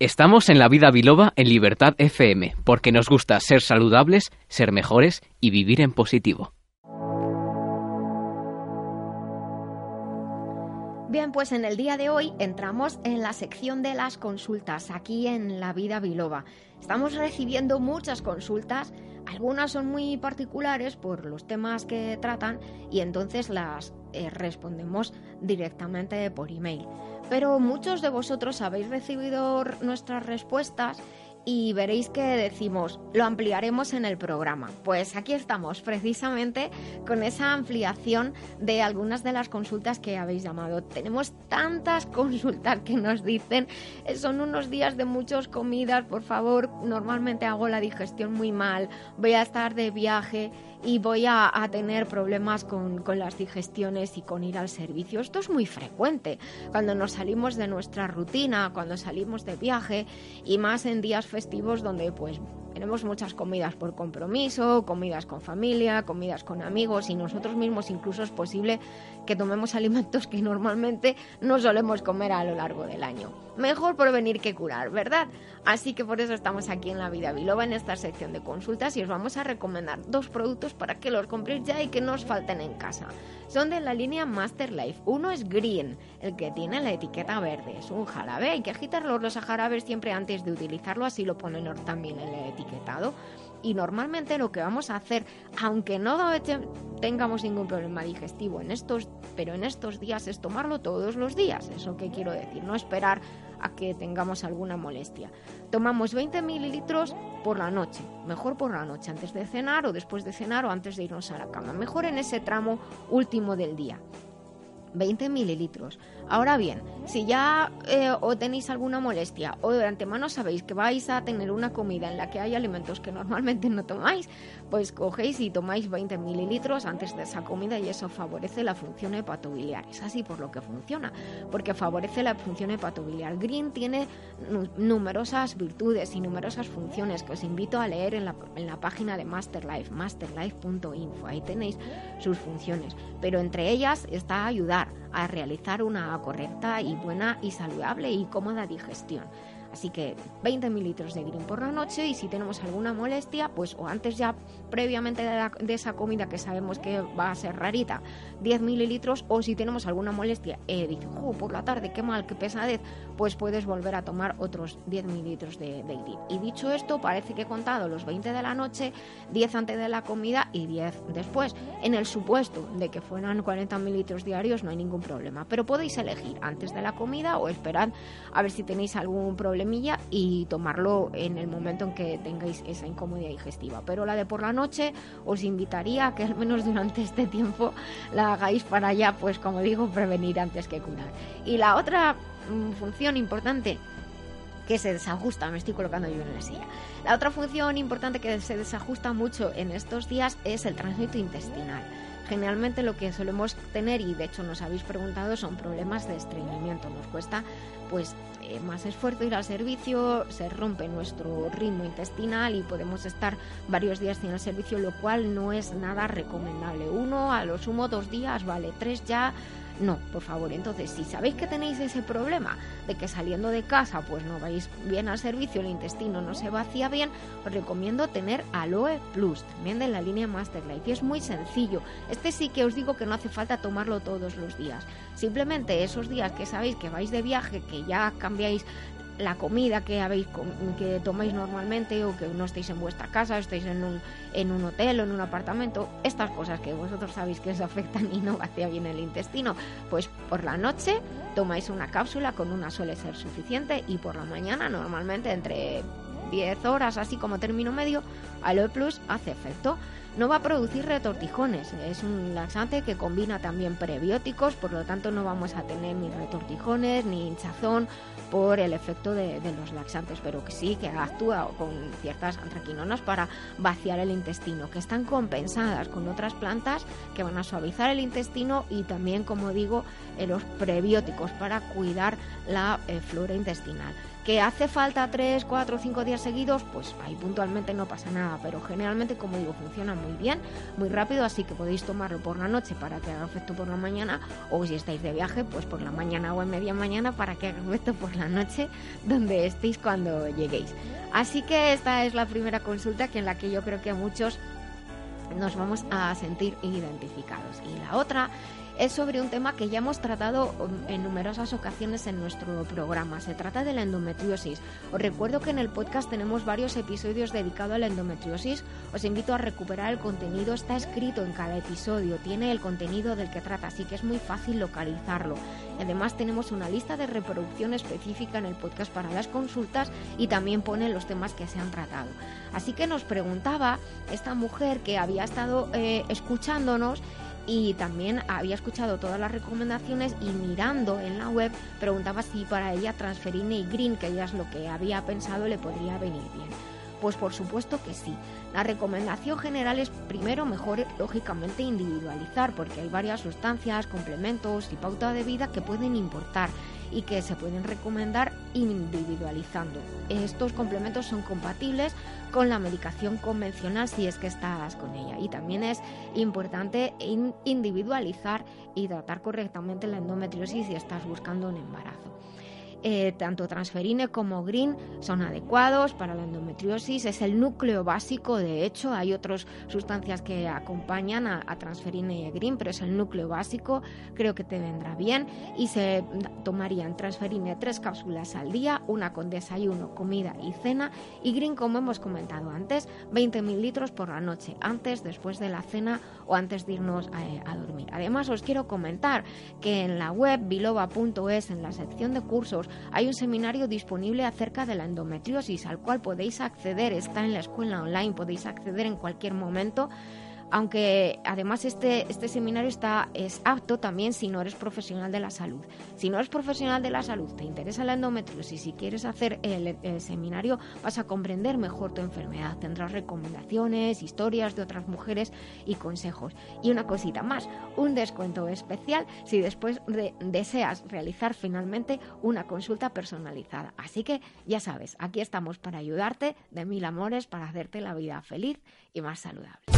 Estamos en la vida biloba en Libertad FM, porque nos gusta ser saludables, ser mejores y vivir en positivo. Bien, pues en el día de hoy entramos en la sección de las consultas aquí en La Vida Biloba. Estamos recibiendo muchas consultas, algunas son muy particulares por los temas que tratan y entonces las eh, respondemos directamente por email. Pero muchos de vosotros habéis recibido nuestras respuestas y veréis que decimos, lo ampliaremos en el programa. Pues aquí estamos, precisamente con esa ampliación de algunas de las consultas que habéis llamado. Tenemos tantas consultas que nos dicen, eh, son unos días de muchas comidas, por favor, normalmente hago la digestión muy mal, voy a estar de viaje y voy a, tener problemas con, con, las digestiones y con ir al servicio. Esto es muy frecuente cuando nos salimos de nuestra rutina, cuando salimos de viaje y más en días festivos donde pues tenemos muchas comidas por compromiso, comidas con familia, comidas con amigos y nosotros mismos incluso es posible que tomemos alimentos que normalmente no solemos comer a lo largo del año. Mejor prevenir que curar, ¿verdad? Así que por eso estamos aquí en la Vida Biloba en esta sección de consultas y os vamos a recomendar dos productos para que los compréis ya y que no os falten en casa. Son de la línea Master Life. Uno es Green, el que tiene la etiqueta verde. Es un jarabe, hay que agitarlos los jarabes siempre antes de utilizarlo, así lo ponen también en el etiquetado. Y normalmente lo que vamos a hacer, aunque no tengamos ningún problema digestivo en estos, pero en estos días es tomarlo todos los días. Eso que quiero decir, no esperar a que tengamos alguna molestia. Tomamos 20 mililitros por la noche, mejor por la noche, antes de cenar o después de cenar o antes de irnos a la cama, mejor en ese tramo último del día. 20 mililitros. Ahora bien, si ya eh, o tenéis alguna molestia o de antemano sabéis que vais a tener una comida en la que hay alimentos que normalmente no tomáis, pues cogéis y tomáis 20 mililitros antes de esa comida y eso favorece la función hepatobiliar. Es así por lo que funciona, porque favorece la función hepatobiliar. Green tiene numerosas virtudes y numerosas funciones que os invito a leer en la, en la página de Masterlife, masterlife.info. Ahí tenéis sus funciones, pero entre ellas está ayudar lugar a realizar una correcta y buena y saludable y cómoda digestión. Así que 20 mililitros de green por la noche y si tenemos alguna molestia, pues o antes ya previamente de, esa comida que sabemos que va a ser rarita, 10 mililitros o si tenemos alguna molestia, eh, oh, por la tarde, qué mal, qué pesadez, pues puedes volver a tomar otros 10 mililitros de, de. Y dicho esto, parece que he contado los 20 de la noche, 10 antes de la comida y 10 después. En el supuesto de que fueran 40 mililitros diarios no hay ningún problema, pero podéis elegir antes de la comida o esperar a ver si tenéis algún problema y tomarlo en el momento en que tengáis esa incomodidad digestiva. Pero la de por la noche os invitaría a que al menos durante este tiempo la hagáis para ya, pues como digo, prevenir antes que curar. Y la otra mm, función importante que se desajusta, me estoy colocando yo en la silla. La otra función importante que se desajusta mucho en estos días es el tránsito intestinal. Generalmente lo que solemos tener, y de hecho nos habéis preguntado, son problemas de estreñimiento. Nos cuesta pues eh, más esfuerzo ir al servicio, se rompe nuestro ritmo intestinal y podemos estar varios días sin el servicio, lo cual no es nada recomendable. Uno, a lo sumo dos días, vale, tres ya no, por favor. Entonces, si sabéis que tenéis ese problema de que saliendo de casa pues no vais bien al servicio, el intestino no se vacía bien, os recomiendo tener Aloe Plus, también de la línea Master Life. Y es muy sencillo. Este sí que os digo que no hace falta tomarlo todos los días. Simplemente esos días que sabéis que vais de viaje, que ya cambiáis la comida que habéis que tomáis normalmente o que no estéis en vuestra casa, estéis en un, en un hotel o en un apartamento, estas cosas que vosotros sabéis que os afectan y no vacía bien el intestino, pues por la noche tomáis una cápsula con una suele ser suficiente y por la mañana normalmente entre 10 horas así como término medio, Aloe Plus hace efecto no va a producir retortijones. Es un laxante que combina también prebióticos, por lo tanto no vamos a tener ni retortijones ni hinchazón por el efecto de, los laxantes, pero que sí que actúa con ciertas antraquinonas para vaciar el intestino, que están compensadas con otras plantas que van a suavizar el intestino y también, como digo, los prebióticos para cuidar la eh, flora intestinal. ¿Que hace falta 3, 4, 5 días seguidos? Pues ahí puntualmente no pasa nada, pero generalmente, como digo, funciona muy muy bien, muy rápido, así que podéis tomarlo por la noche para que haga efecto por la mañana o si estáis de viaje, pues por la mañana o en media mañana para que haga efecto por la noche donde estéis cuando lleguéis. Así que esta es la primera consulta que en la que yo creo que muchos nos vamos a sentir identificados. Y la otra es sobre un tema que ya hemos tratado um, en numerosas ocasiones en nuestro programa. Se trata de la endometriosis. Os recuerdo que en el podcast tenemos varios episodios dedicados a la endometriosis. Os invito a recuperar el contenido. Está escrito en cada episodio. Tiene el contenido del que trata, así que es muy fácil localizarlo. Además tenemos una lista de reproducción específica en el podcast para las consultas y también pone los temas que se han tratado. Así que nos preguntaba esta mujer que había estado eh, escuchándonos y también había escuchado todas las recomendaciones y mirando en la web preguntaba si para ella Transferine y Green, que ella es lo que había pensado, le podría venir bien. Pues por supuesto que sí. La recomendación general es primero mejor lógicamente individualizar porque hay varias sustancias, complementos y pauta de vida que pueden importar y que se pueden recomendar individualizando. Estos complementos son compatibles con la medicación convencional si es que estás con ella y también es importante individualizar y tratar correctamente la endometriosis si estás buscando un embarazo. Eh, tanto transferine como green son adecuados para la endometriosis. Es el núcleo básico, de hecho, hay otras sustancias que acompañan a, transferine y green, pero es el núcleo básico. Creo que te vendrá bien y se tomarían transferine tres cápsulas al día, una con desayuno, comida y cena, y green, como hemos comentado antes, 20 mililitros por la noche, antes, después de la cena o antes de irnos a, a dormir. Además, os quiero comentar que en la web biloba.es, en la sección de cursos, hay un seminario disponible acerca de la endometriosis al cual podéis acceder, está en la escuela online, podéis acceder en cualquier momento aunque además este, este seminario está, es apto también si no eres profesional de la salud. Si no eres profesional de la salud, te interesa la endometriosis, si quieres hacer el, seminario, vas a comprender mejor tu enfermedad. Tendrás recomendaciones, historias de otras mujeres y consejos. Y una cosita más, un descuento especial si después deseas realizar finalmente una consulta personalizada. Así que ya sabes, aquí estamos para ayudarte de mil amores, para hacerte la vida feliz y más saludable.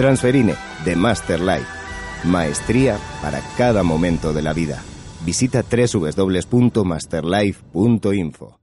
Transferine de Master Life. Maestría para cada momento de la vida. Visita www.masterlife.info.